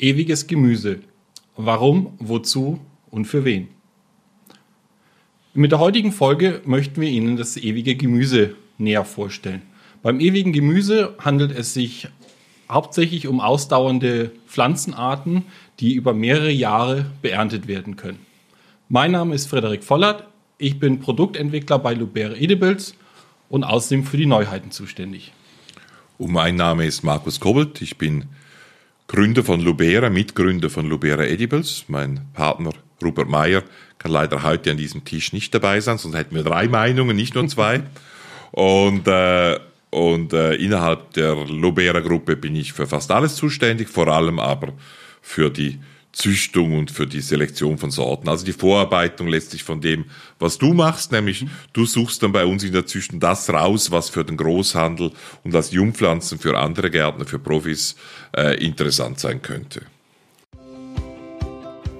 Ewiges Gemüse. Warum, wozu und für wen? Mit der heutigen Folge möchten wir Ihnen das ewige Gemüse näher vorstellen. Beim ewigen Gemüse handelt es sich hauptsächlich um ausdauernde Pflanzenarten, die über mehrere Jahre beerntet werden können. Mein Name ist Frederik Vollert. Ich bin Produktentwickler bei Lubere Edibles und außerdem für die Neuheiten zuständig. Und mein Name ist Markus Kobelt. Ich bin Gründer von Lubera, Mitgründer von Lubera Edibles. Mein Partner Rupert Meyer kann leider heute an diesem Tisch nicht dabei sein, sonst hätten wir drei Meinungen, nicht nur zwei. und äh, und äh, innerhalb der Lubera-Gruppe bin ich für fast alles zuständig, vor allem aber für die Züchtung und für die Selektion von Sorten. Also die Vorarbeitung letztlich von dem, was du machst, nämlich du suchst dann bei uns in der Züchtung das raus, was für den Großhandel und als Jungpflanzen für andere Gärtner, für Profis äh, interessant sein könnte.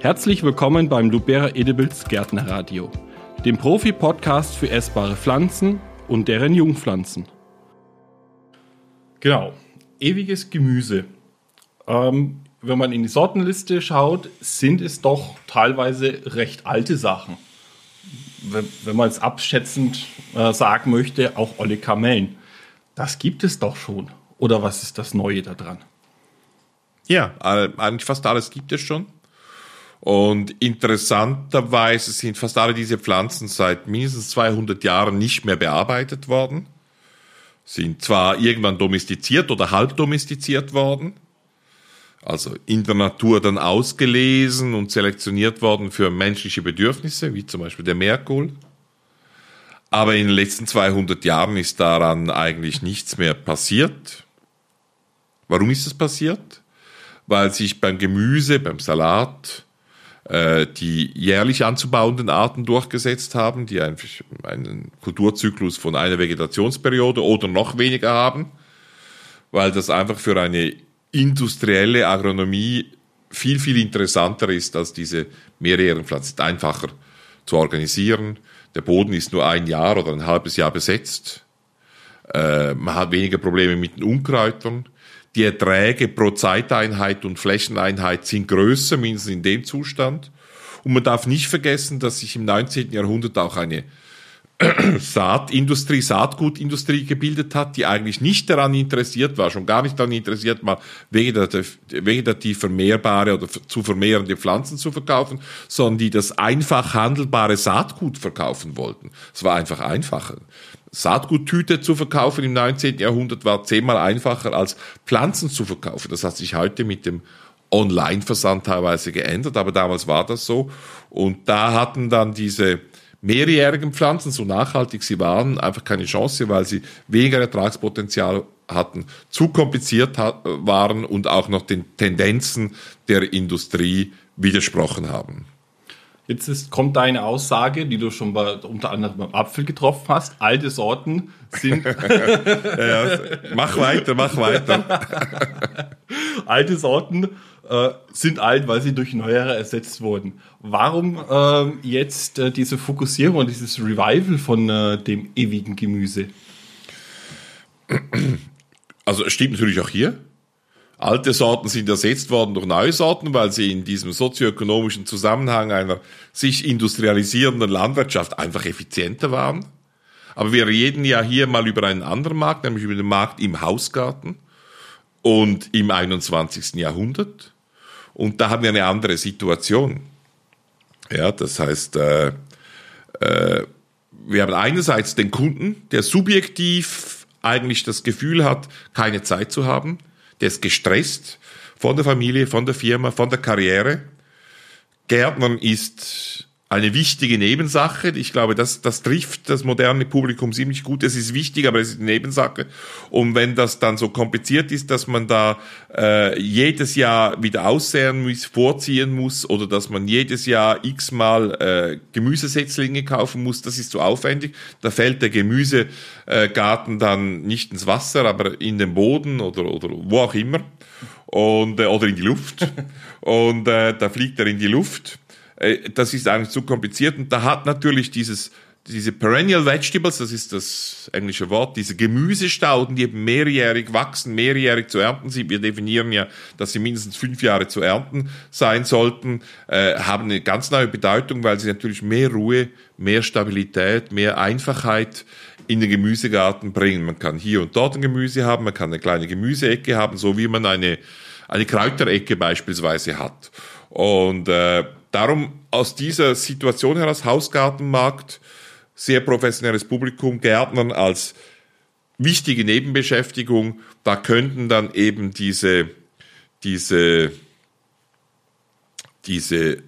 Herzlich willkommen beim Lubera Edibles Gärtnerradio, dem Profi-Podcast für essbare Pflanzen und deren Jungpflanzen. Genau, ewiges Gemüse. Ähm, wenn man in die Sortenliste schaut, sind es doch teilweise recht alte Sachen. Wenn, wenn man es abschätzend äh, sagen möchte, auch Olle Kamellen. Das gibt es doch schon. Oder was ist das Neue daran? Ja, eigentlich fast alles gibt es schon. Und interessanterweise sind fast alle diese Pflanzen seit mindestens 200 Jahren nicht mehr bearbeitet worden sind zwar irgendwann domestiziert oder halb domestiziert worden, also in der Natur dann ausgelesen und selektioniert worden für menschliche Bedürfnisse, wie zum Beispiel der Merkohl. Aber in den letzten 200 Jahren ist daran eigentlich nichts mehr passiert. Warum ist es passiert? Weil sich beim Gemüse, beim Salat, äh, die jährlich anzubauenden Arten durchgesetzt haben, die einfach einen Kulturzyklus von einer Vegetationsperiode oder noch weniger haben, weil das einfach für eine industrielle Agronomie viel, viel interessanter ist als diese mehrjährigen Pflanzen. Ist einfacher zu organisieren. Der Boden ist nur ein Jahr oder ein halbes Jahr besetzt. Äh, man hat weniger Probleme mit den Unkräutern. Die Erträge pro Zeiteinheit und Flächeneinheit sind größer, mindestens in dem Zustand. Und man darf nicht vergessen, dass sich im 19. Jahrhundert auch eine Saatindustrie, Saatgutindustrie gebildet hat, die eigentlich nicht daran interessiert war, schon gar nicht daran interessiert, mal vegetativ, vegetativ vermehrbare oder zu vermehrende Pflanzen zu verkaufen, sondern die das einfach handelbare Saatgut verkaufen wollten. Es war einfach einfacher. Saatguttüte zu verkaufen im 19. Jahrhundert war zehnmal einfacher als Pflanzen zu verkaufen. Das hat sich heute mit dem Online-Versand teilweise geändert, aber damals war das so. Und da hatten dann diese mehrjährigen Pflanzen, so nachhaltig sie waren, einfach keine Chance, weil sie weniger Ertragspotenzial hatten, zu kompliziert waren und auch noch den Tendenzen der Industrie widersprochen haben. Jetzt ist, kommt deine Aussage, die du schon bei, unter anderem beim Apfel getroffen hast. Alte Sorten sind. ja, mach weiter, mach weiter. Alte Sorten äh, sind alt, weil sie durch neuere ersetzt wurden. Warum äh, jetzt äh, diese Fokussierung und dieses Revival von äh, dem ewigen Gemüse? Also es stimmt natürlich auch hier. Alte Sorten sind ersetzt worden durch neue Sorten, weil sie in diesem sozioökonomischen Zusammenhang einer sich industrialisierenden Landwirtschaft einfach effizienter waren. Aber wir reden ja hier mal über einen anderen Markt, nämlich über den Markt im Hausgarten und im 21. Jahrhundert. Und da haben wir eine andere Situation. Ja, das heißt, äh, äh, wir haben einerseits den Kunden, der subjektiv eigentlich das Gefühl hat, keine Zeit zu haben, der ist gestresst von der Familie, von der Firma, von der Karriere. Gärtnern ist eine wichtige Nebensache. Ich glaube, das, das trifft das moderne Publikum ziemlich gut. Es ist wichtig, aber es ist eine Nebensache. Und wenn das dann so kompliziert ist, dass man da äh, jedes Jahr wieder aussäen muss, vorziehen muss oder dass man jedes Jahr x-mal äh, Gemüsesetzlinge kaufen muss, das ist zu aufwendig. Da fällt der Gemüsegarten dann nicht ins Wasser, aber in den Boden oder, oder wo auch immer. Und, äh, oder in die Luft. Und äh, da fliegt er in die Luft. Äh, das ist eigentlich zu kompliziert und da hat natürlich dieses diese Perennial Vegetables, das ist das englische Wort, diese Gemüsestauden, die eben mehrjährig wachsen, mehrjährig zu ernten sind. Wir definieren ja, dass sie mindestens fünf Jahre zu ernten sein sollten, äh, haben eine ganz neue Bedeutung, weil sie natürlich mehr Ruhe, mehr Stabilität, mehr Einfachheit in den Gemüsegarten bringen. Man kann hier und dort ein Gemüse haben, man kann eine kleine Gemüseecke haben, so wie man eine, eine Kräuterecke beispielsweise hat. Und äh, darum aus dieser Situation heraus Hausgartenmarkt, sehr professionelles Publikum, Gärtnern als wichtige Nebenbeschäftigung, da könnten dann eben diese, diese, diese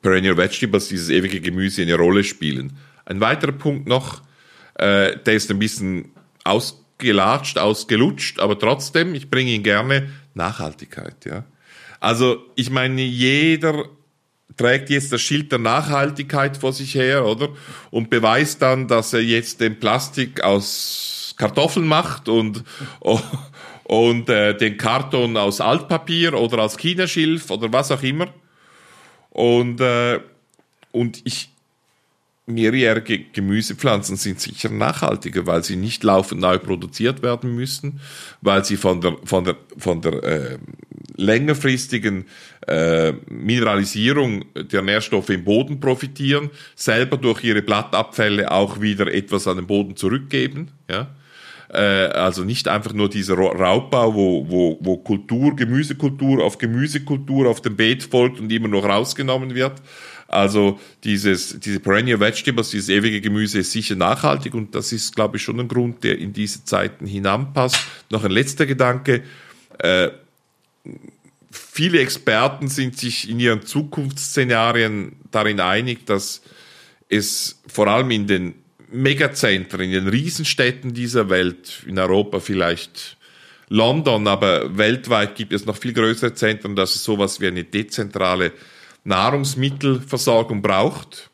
Perennial Vegetables, dieses ewige Gemüse eine Rolle spielen. Ein weiterer Punkt noch, äh, der ist ein bisschen ausgelatscht, ausgelutscht, aber trotzdem, ich bringe ihn gerne, Nachhaltigkeit, ja. Also, ich meine, jeder trägt jetzt das Schild der Nachhaltigkeit vor sich her, oder? Und beweist dann, dass er jetzt den Plastik aus Kartoffeln macht und, und äh, den Karton aus Altpapier oder aus Chinaschilf oder was auch immer. Und, äh, und ich, mehrjährige Gemüsepflanzen sind sicher nachhaltiger, weil sie nicht laufend neu produziert werden müssen, weil sie von der, von der, von der äh, längerfristigen äh, Mineralisierung der Nährstoffe im Boden profitieren, selber durch ihre Blattabfälle auch wieder etwas an den Boden zurückgeben. Ja? Äh, also nicht einfach nur dieser Raubbau, wo, wo, wo Kultur, Gemüsekultur auf Gemüsekultur auf dem Beet folgt und immer noch rausgenommen wird. Also dieses, diese Perennial Vegetables, dieses ewige Gemüse ist sicher nachhaltig und das ist, glaube ich, schon ein Grund, der in diese Zeiten hinanpasst. Noch ein letzter Gedanke. Äh, viele Experten sind sich in ihren Zukunftsszenarien darin einig, dass es vor allem in den Megazentren, in den Riesenstädten dieser Welt, in Europa vielleicht London, aber weltweit gibt es noch viel größere Zentren, dass es sowas wie eine dezentrale Nahrungsmittelversorgung braucht.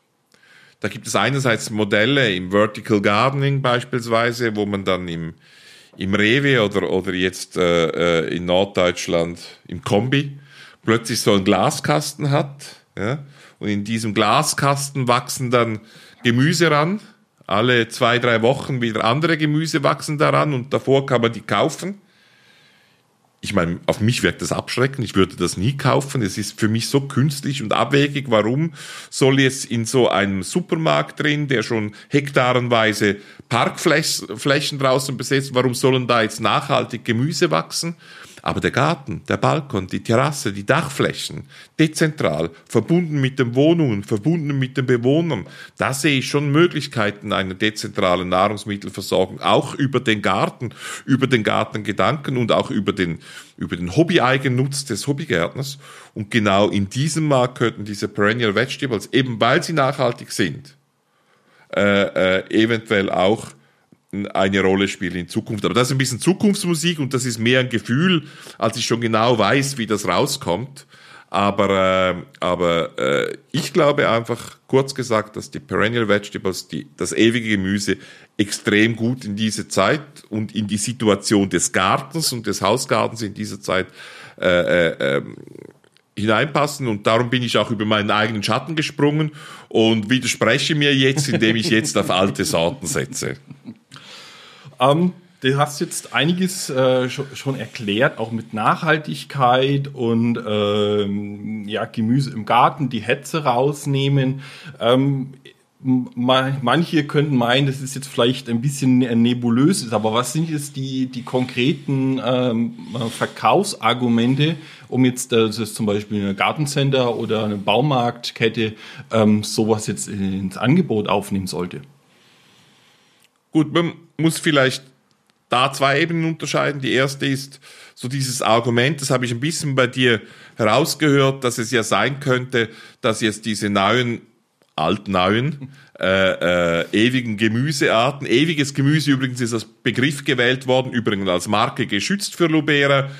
Da gibt es einerseits Modelle im Vertical Gardening beispielsweise, wo man dann im im Rewe oder, oder jetzt äh, äh, in Norddeutschland im Kombi plötzlich so einen Glaskasten hat. Ja? Und in diesem Glaskasten wachsen dann Gemüse ran. Alle zwei, drei Wochen wieder andere Gemüse wachsen daran und davor kann man die kaufen ich meine, auf mich wirkt das abschreckend, ich würde das nie kaufen. Es ist für mich so künstlich und abwegig. Warum soll jetzt in so einem Supermarkt drin, der schon hektarenweise Parkflächen draußen besetzt, warum sollen da jetzt nachhaltig Gemüse wachsen? Aber der Garten, der Balkon, die Terrasse, die Dachflächen, dezentral, verbunden mit den Wohnungen, verbunden mit den Bewohnern, da sehe ich schon Möglichkeiten einer dezentralen Nahrungsmittelversorgung, auch über den Garten, über den Gartengedanken und auch über den, über den Hobby-Eigennutz des Hobbygärtners. Und genau in diesem Markt könnten diese Perennial Vegetables, eben weil sie nachhaltig sind, äh, äh, eventuell auch eine Rolle spielen in Zukunft. Aber das ist ein bisschen Zukunftsmusik und das ist mehr ein Gefühl, als ich schon genau weiß, wie das rauskommt. Aber, äh, aber äh, ich glaube einfach, kurz gesagt, dass die Perennial Vegetables, die, das ewige Gemüse, extrem gut in diese Zeit und in die Situation des Gartens und des Hausgartens in dieser Zeit äh, äh, ähm, hineinpassen und darum bin ich auch über meinen eigenen Schatten gesprungen und widerspreche mir jetzt, indem ich jetzt auf alte Sorten setze. Ähm, du hast jetzt einiges äh, schon, schon, erklärt, auch mit Nachhaltigkeit und ähm, ja, Gemüse im Garten, die Hetze rausnehmen. Ähm, manche könnten meinen, das ist jetzt vielleicht ein bisschen nebulös, aber was sind jetzt die, die konkreten ähm, Verkaufsargumente, um jetzt äh, ist zum Beispiel eine Gartencenter oder eine Baumarktkette ähm, sowas jetzt ins Angebot aufnehmen sollte? Gut, man muss vielleicht da zwei Ebenen unterscheiden. Die erste ist so dieses Argument, das habe ich ein bisschen bei dir herausgehört, dass es ja sein könnte, dass jetzt diese neuen, altneuen, äh, äh, ewigen Gemüsearten, ewiges Gemüse übrigens ist als Begriff gewählt worden, übrigens als Marke geschützt für Lubera,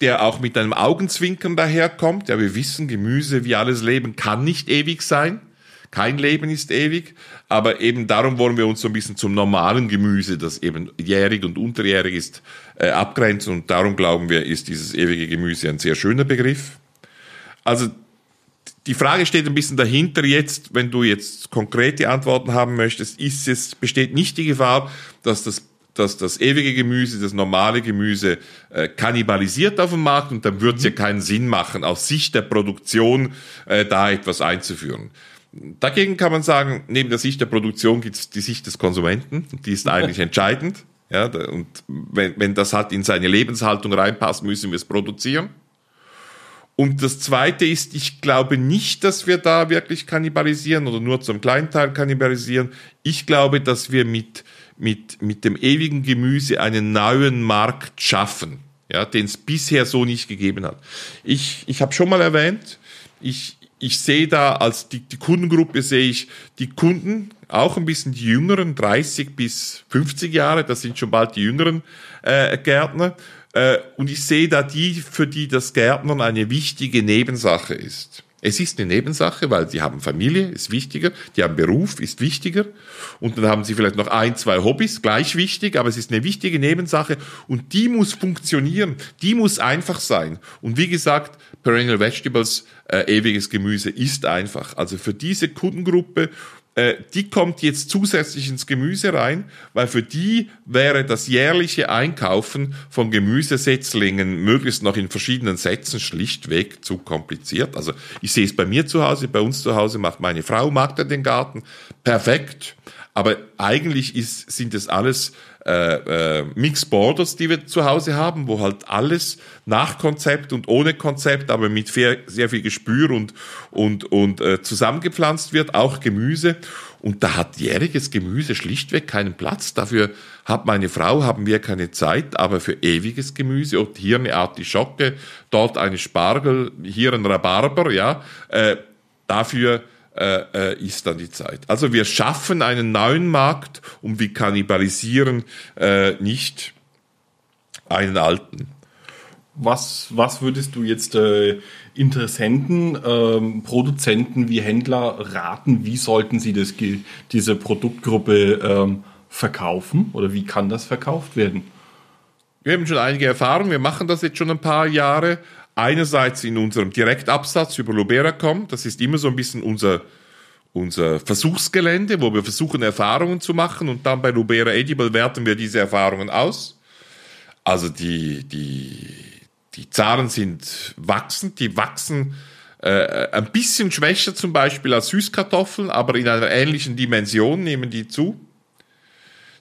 der auch mit einem Augenzwinkern daherkommt. Ja, wir wissen, Gemüse wie alles Leben kann nicht ewig sein. Kein Leben ist ewig, aber eben darum wollen wir uns so ein bisschen zum normalen Gemüse, das eben jährig und unterjährig ist, äh, abgrenzen und darum glauben wir, ist dieses ewige Gemüse ein sehr schöner Begriff. Also die Frage steht ein bisschen dahinter jetzt, wenn du jetzt konkrete Antworten haben möchtest, ist es, besteht nicht die Gefahr, dass das dass das ewige Gemüse, das normale Gemüse äh, kannibalisiert auf dem Markt und dann wird es ja mhm. keinen Sinn machen, aus Sicht der Produktion äh, da etwas einzuführen. Dagegen kann man sagen, neben der Sicht der Produktion gibt es die Sicht des Konsumenten, die ist eigentlich entscheidend. Ja, und wenn, wenn das halt in seine Lebenshaltung reinpasst, müssen wir es produzieren. Und das Zweite ist, ich glaube nicht, dass wir da wirklich kannibalisieren oder nur zum kleinen Teil kannibalisieren. Ich glaube, dass wir mit, mit, mit dem ewigen Gemüse einen neuen Markt schaffen, ja, den es bisher so nicht gegeben hat. Ich, ich habe schon mal erwähnt, ich, ich sehe da als die, die Kundengruppe sehe ich die Kunden, auch ein bisschen die jüngeren, 30 bis 50 Jahre, das sind schon bald die jüngeren äh, Gärtner. Äh, und ich sehe da die, für die das Gärtnern eine wichtige Nebensache ist. Es ist eine Nebensache, weil sie haben Familie, ist wichtiger, die haben Beruf, ist wichtiger und dann haben sie vielleicht noch ein, zwei Hobbys, gleich wichtig, aber es ist eine wichtige Nebensache und die muss funktionieren, die muss einfach sein. Und wie gesagt, Perennial Vegetables, äh, ewiges Gemüse ist einfach. Also für diese Kundengruppe äh, die kommt jetzt zusätzlich ins Gemüse rein, weil für die wäre das jährliche Einkaufen von Gemüsesetzlingen möglichst noch in verschiedenen Sätzen schlichtweg zu kompliziert. Also ich sehe es bei mir zu Hause, bei uns zu Hause macht meine Frau, mag den Garten, perfekt. Aber eigentlich ist, sind es alles äh, äh, Mixed Borders, die wir zu Hause haben, wo halt alles nach Konzept und ohne Konzept, aber mit sehr, sehr viel Gespür und, und, und äh, zusammengepflanzt wird, auch Gemüse. Und da hat jähriges Gemüse schlichtweg keinen Platz. Dafür hat meine Frau, haben wir keine Zeit, aber für ewiges Gemüse und hier eine Artischocke, dort eine Spargel, hier ein Rhabarber, ja, äh, dafür äh, äh, ist dann die Zeit. Also wir schaffen einen neuen Markt und wir kannibalisieren äh, nicht einen alten. Was, was würdest du jetzt äh, Interessenten, ähm, Produzenten wie Händler raten, wie sollten sie das, diese Produktgruppe ähm, verkaufen oder wie kann das verkauft werden? Wir haben schon einige Erfahrungen, wir machen das jetzt schon ein paar Jahre einerseits in unserem Direktabsatz über Lubera.com, das ist immer so ein bisschen unser, unser Versuchsgelände, wo wir versuchen Erfahrungen zu machen und dann bei Lubera Edible werten wir diese Erfahrungen aus. Also die, die, die Zahlen sind wachsend, die wachsen äh, ein bisschen schwächer zum Beispiel als Süßkartoffeln, aber in einer ähnlichen Dimension nehmen die zu.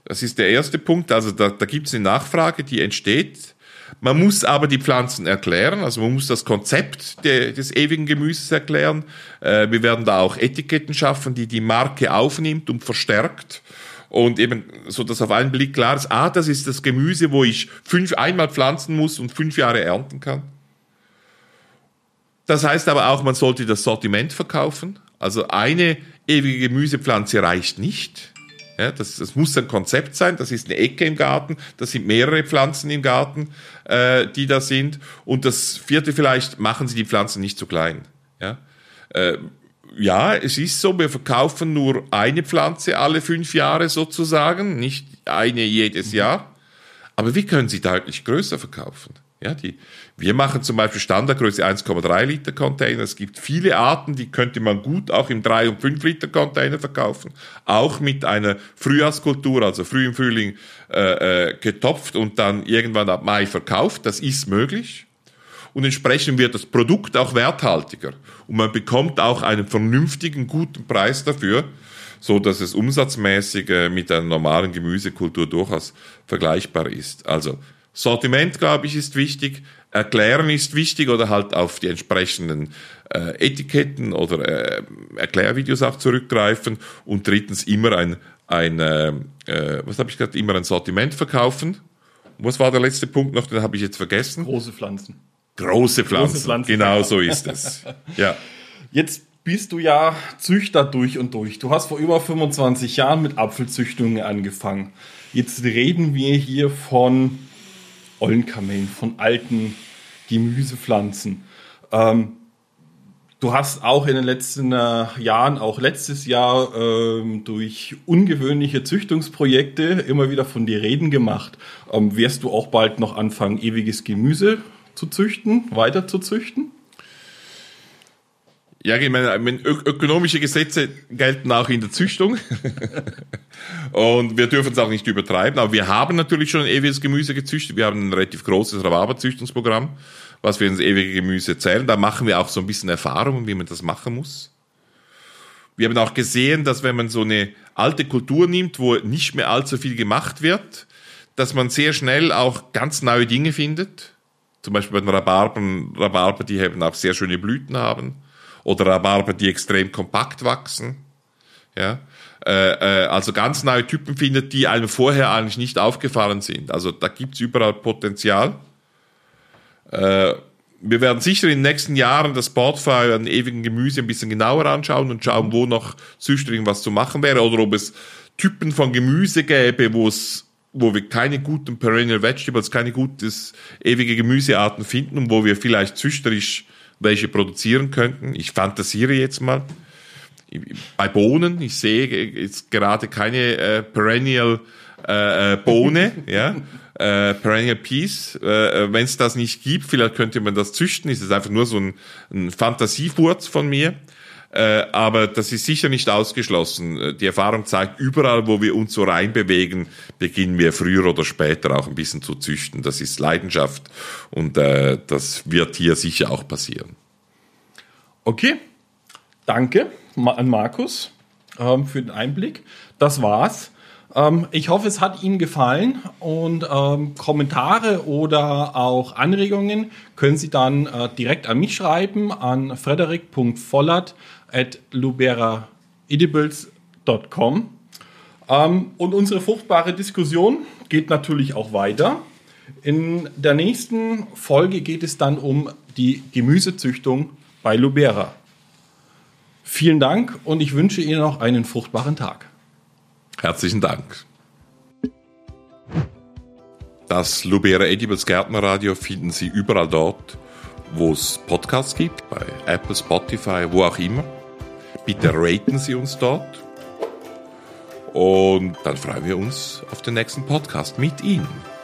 Das ist der erste Punkt. Also da, da gibt es eine Nachfrage, die entsteht. Man muss aber die Pflanzen erklären, also man muss das Konzept de, des ewigen Gemüses erklären. Äh, wir werden da auch Etiketten schaffen, die die Marke aufnimmt und verstärkt. Und eben, so dass auf einen Blick klar ist, ah, das ist das Gemüse, wo ich fünf einmal pflanzen muss und fünf Jahre ernten kann. Das heißt aber auch, man sollte das Sortiment verkaufen. Also eine ewige Gemüsepflanze reicht nicht. Ja, das, das muss ein Konzept sein, das ist eine Ecke im Garten, das sind mehrere Pflanzen im Garten, äh, die da sind. Und das vierte vielleicht, machen Sie die Pflanzen nicht zu klein. Ja, äh, ja es ist so, wir verkaufen nur eine Pflanze alle fünf Jahre sozusagen, nicht eine jedes Jahr. Aber wie können Sie deutlich größer verkaufen? Ja, die, wir machen zum Beispiel Standardgröße 1,3 Liter Container. Es gibt viele Arten, die könnte man gut auch im 3 und 5 Liter Container verkaufen. Auch mit einer Frühjahrskultur, also früh im Frühling äh, äh, getopft und dann irgendwann ab Mai verkauft. Das ist möglich. Und entsprechend wird das Produkt auch werthaltiger. Und man bekommt auch einen vernünftigen, guten Preis dafür, so dass es umsatzmäßig äh, mit einer normalen Gemüsekultur durchaus vergleichbar ist. Also Sortiment, glaube ich, ist wichtig. Erklären ist wichtig oder halt auf die entsprechenden äh, Etiketten oder äh, Erklärvideos auch zurückgreifen. Und drittens immer ein, ein äh, äh was habe ich gerade, immer ein Sortiment verkaufen. Was war der letzte Punkt noch, den habe ich jetzt vergessen? Große Pflanzen. Große Pflanzen, Große Pflanzen genau so ist es. ja. Jetzt bist du ja Züchter durch und durch. Du hast vor über 25 Jahren mit Apfelzüchtungen angefangen. Jetzt reden wir hier von Ollenkamellen, von alten Gemüsepflanzen. Ähm, du hast auch in den letzten äh, Jahren, auch letztes Jahr, ähm, durch ungewöhnliche Züchtungsprojekte immer wieder von dir reden gemacht. Ähm, wirst du auch bald noch anfangen, ewiges Gemüse zu züchten, weiter zu züchten? Ja, ich meine, ök ökonomische Gesetze gelten auch in der Züchtung. und wir dürfen es auch nicht übertreiben. Aber wir haben natürlich schon ewiges Gemüse gezüchtet. Wir haben ein relativ großes Rhabarberzüchtungsprogramm, was wir ins ewige Gemüse zählen. Da machen wir auch so ein bisschen Erfahrung, wie man das machen muss. Wir haben auch gesehen, dass wenn man so eine alte Kultur nimmt, wo nicht mehr allzu viel gemacht wird, dass man sehr schnell auch ganz neue Dinge findet. Zum Beispiel bei den Rhabarbern, Rhabarber, die eben auch sehr schöne Blüten haben oder Rhabarber, die extrem kompakt wachsen. Ja, äh, äh, also ganz neue Typen findet, die einem vorher eigentlich nicht aufgefallen sind. Also da gibt's überall Potenzial. Äh, wir werden sicher in den nächsten Jahren das Portfolio an ewigen Gemüse ein bisschen genauer anschauen und schauen, wo noch züchtig was zu machen wäre oder ob es Typen von Gemüse gäbe, wo es wo wir keine guten Perennial Vegetables, keine gutes ewige Gemüsearten finden und wo wir vielleicht züchterisch welche produzieren könnten. Ich fantasiere jetzt mal. Bei Bohnen, ich sehe jetzt gerade keine äh, Perennial äh, äh Bohne, ja, äh, Perennial Peas. Äh, Wenn es das nicht gibt, vielleicht könnte man das züchten. Ist es einfach nur so ein, ein Fantasiefurz von mir. Äh, aber das ist sicher nicht ausgeschlossen. Äh, die Erfahrung zeigt, überall, wo wir uns so reinbewegen, beginnen wir früher oder später auch ein bisschen zu züchten. Das ist Leidenschaft und äh, das wird hier sicher auch passieren. Okay, danke an Markus ähm, für den Einblick. Das war's. Ähm, ich hoffe, es hat Ihnen gefallen und ähm, Kommentare oder auch Anregungen können Sie dann äh, direkt an mich schreiben an frederik.vollert at luberaedibles.com. Ähm, und unsere fruchtbare Diskussion geht natürlich auch weiter. In der nächsten Folge geht es dann um die Gemüsezüchtung bei Lubera. Vielen Dank und ich wünsche Ihnen noch einen fruchtbaren Tag. Herzlichen Dank. Das Lubera Edibles Gärtnerradio finden Sie überall dort, wo es Podcasts gibt, bei Apple, Spotify, wo auch immer. Bitte raten Sie uns dort. Und dann freuen wir uns auf den nächsten Podcast mit Ihnen.